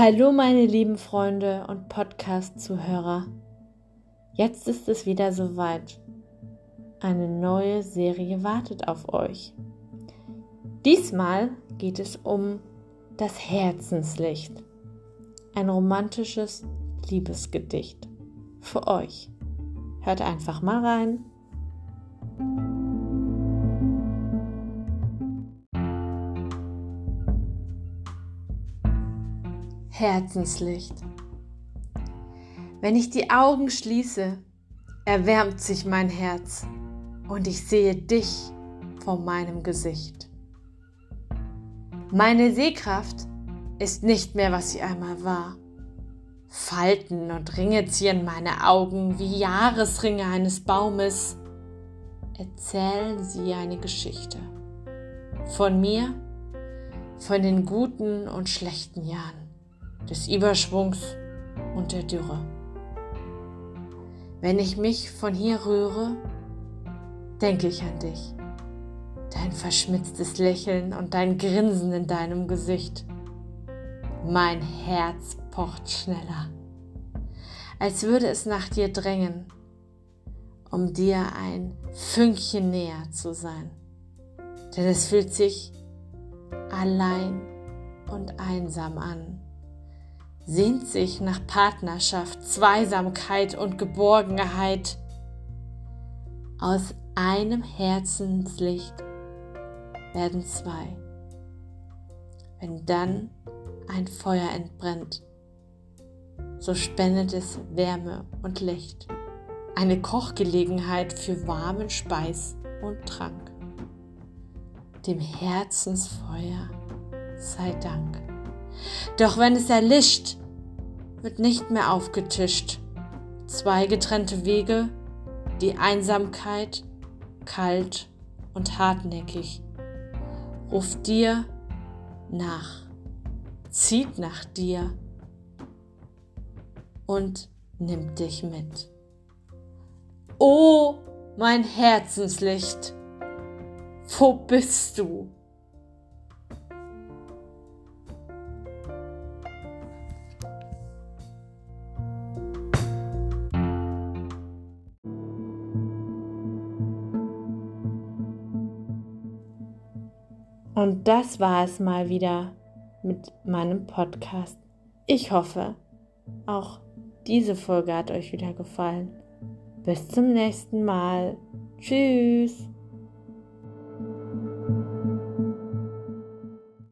Hallo meine lieben Freunde und Podcast-Zuhörer. Jetzt ist es wieder soweit. Eine neue Serie wartet auf euch. Diesmal geht es um das Herzenslicht. Ein romantisches Liebesgedicht für euch. Hört einfach mal rein. Herzenslicht. Wenn ich die Augen schließe, erwärmt sich mein Herz und ich sehe dich vor meinem Gesicht. Meine Sehkraft ist nicht mehr, was sie einmal war. Falten und Ringe ziehen meine Augen wie Jahresringe eines Baumes. Erzählen sie eine Geschichte. Von mir, von den guten und schlechten Jahren des Überschwungs und der Dürre. Wenn ich mich von hier rühre, denke ich an dich, dein verschmitztes Lächeln und dein Grinsen in deinem Gesicht. Mein Herz pocht schneller, als würde es nach dir drängen, um dir ein Fünkchen näher zu sein. Denn es fühlt sich allein und einsam an sehnt sich nach Partnerschaft, Zweisamkeit und Geborgenheit. Aus einem Herzenslicht werden zwei. Wenn dann ein Feuer entbrennt, so spendet es Wärme und Licht, eine Kochgelegenheit für warmen Speis und Trank. Dem Herzensfeuer sei Dank. Doch wenn es erlischt, wird nicht mehr aufgetischt. Zwei getrennte Wege, die Einsamkeit, kalt und hartnäckig, ruft dir nach, zieht nach dir und nimmt dich mit. O mein Herzenslicht, wo bist du? Und das war es mal wieder mit meinem Podcast. Ich hoffe, auch diese Folge hat euch wieder gefallen. Bis zum nächsten Mal. Tschüss.